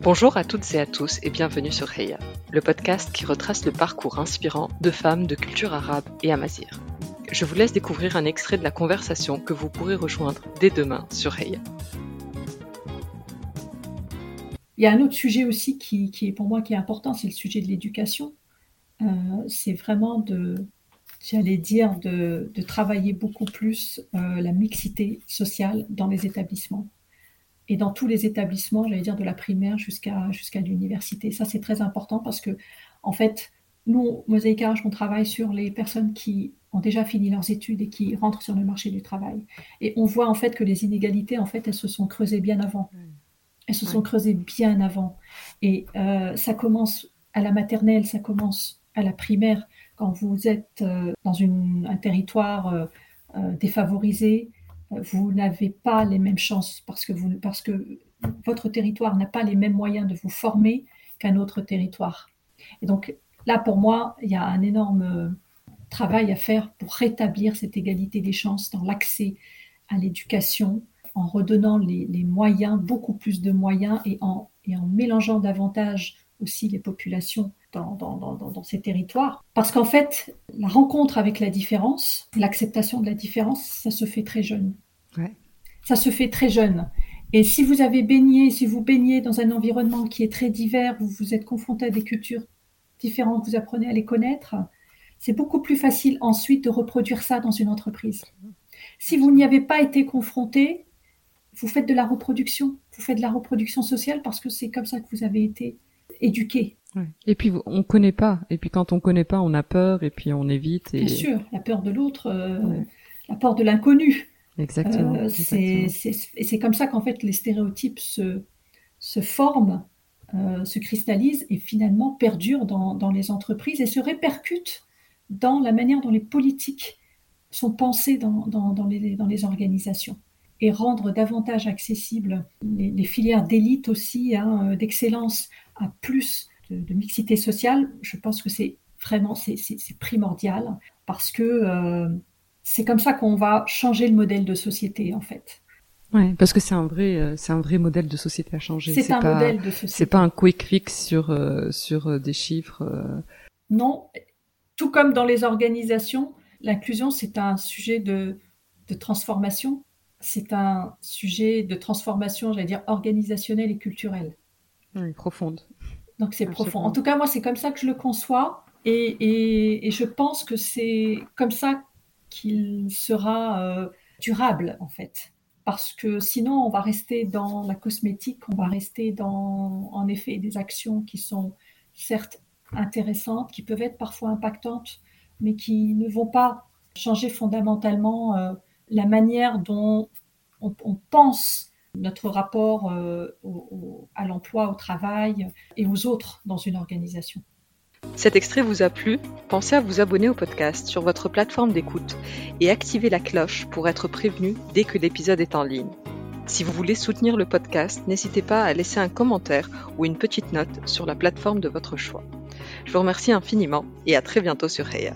Bonjour à toutes et à tous et bienvenue sur Heya, le podcast qui retrace le parcours inspirant de femmes de culture arabe et amazir. Je vous laisse découvrir un extrait de la conversation que vous pourrez rejoindre dès demain sur Heya. Il y a un autre sujet aussi qui, est pour moi qui est important, c'est le sujet de l'éducation. Euh, c'est vraiment de, j'allais dire, de, travailler beaucoup plus euh, la mixité sociale dans les établissements et dans tous les établissements, j'allais dire de la primaire jusqu'à jusqu'à l'université. Ça, c'est très important parce que, en fait, nous, Mosaïque on travaille sur les personnes qui ont déjà fini leurs études et qui rentrent sur le marché du travail. Et on voit en fait que les inégalités, en fait, elles se sont creusées bien avant. Elles se sont creusées bien avant. Et euh, ça commence à la maternelle, ça commence à la primaire. Quand vous êtes euh, dans une, un territoire euh, défavorisé, vous n'avez pas les mêmes chances parce que, votre territoire n'a pas les mêmes moyens de vous former qu'un autre territoire. Et donc là, pour moi, il y a un énorme travail à faire pour rétablir cette égalité des chances dans l'accès à l'éducation, en redonnant les, moyens, beaucoup plus de moyens, et en, et en mélangeant davantage aussi les populations dans, dans, dans, dans ces territoires. Parce qu'en fait, la rencontre avec la différence, l'acceptation de la différence, ça se fait très jeune. Ouais. Ça se fait très jeune. Et si vous avez baigné, si vous baignez dans un environnement qui est très divers, vous vous êtes confronté à des cultures différentes, vous apprenez à les connaître, c'est beaucoup plus facile ensuite de reproduire ça dans une entreprise. Si vous n'y avez pas été confronté, vous faites de la reproduction, vous faites de la reproduction sociale parce que c'est comme ça que vous avez été éduqué. Et puis on connaît pas. Et puis quand on connaît pas, on a peur et puis on évite. Et... Bien sûr, la peur de l'autre, euh, la peur de l'inconnu. Exactement. Euh, c'est comme ça qu'en fait les stéréotypes se, se forment, euh, se cristallisent et finalement perdurent dans, dans, les entreprises et se répercutent dans la manière dont les politiques sont pensées dans, dans, dans les, dans les organisations et rendre davantage accessibles les, filières d'élite aussi, hein, d'excellence à plus de, mixité sociale, je pense que c'est vraiment c'est primordial parce que euh, c'est comme ça qu'on va changer le modèle de société en fait. Ouais, parce que c'est un vrai, euh, c'est un vrai modèle de société à changer. C'est un modèle de société. C'est pas un quick fix sur euh, sur des chiffres. Non, tout comme dans les organisations, l'inclusion c'est un sujet de, de transformation. C'est un sujet de transformation, j'allais dire organisationnelle et culturelle. Oui, profonde. Donc c'est profond. En tout cas, moi, c'est comme ça que je le conçois. Et, et, je pense que c'est comme ça qu'il sera euh, durable, en fait. Parce que sinon, on va rester dans la cosmétique, on va rester dans, en effet, des actions qui sont certes intéressantes, qui peuvent être parfois impactantes, mais qui ne vont pas changer fondamentalement euh, la manière dont on, on pense notre rapport euh, à l'emploi, au travail et aux autres dans une organisation. Cet extrait vous a plu? Pensez à vous abonner au podcast sur votre plateforme d'écoute et activer la cloche pour être prévenu dès que l'épisode est en ligne. Si vous voulez soutenir le podcast, n'hésitez pas à laisser un commentaire ou une petite note sur la plateforme de votre choix. Je vous remercie infiniment et à très bientôt sur Heya.